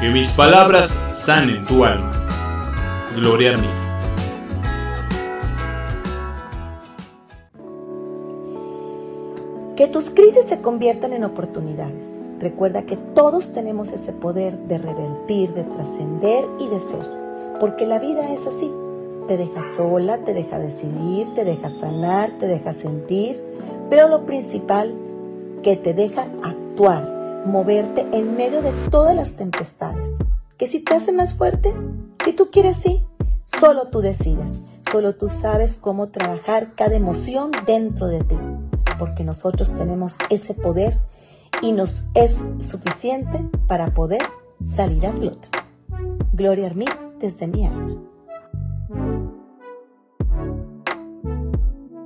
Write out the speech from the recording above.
Que mis palabras sanen tu alma. Gloria a mí. Que tus crisis se conviertan en oportunidades. Recuerda que todos tenemos ese poder de revertir, de trascender y de ser. Porque la vida es así. Te deja sola, te deja decidir, te deja sanar, te deja sentir. Pero lo principal, que te deja actuar moverte en medio de todas las tempestades. Que si te hace más fuerte, si tú quieres sí, solo tú decides, solo tú sabes cómo trabajar cada emoción dentro de ti, porque nosotros tenemos ese poder y nos es suficiente para poder salir a flote. Gloria a mí desde mi alma.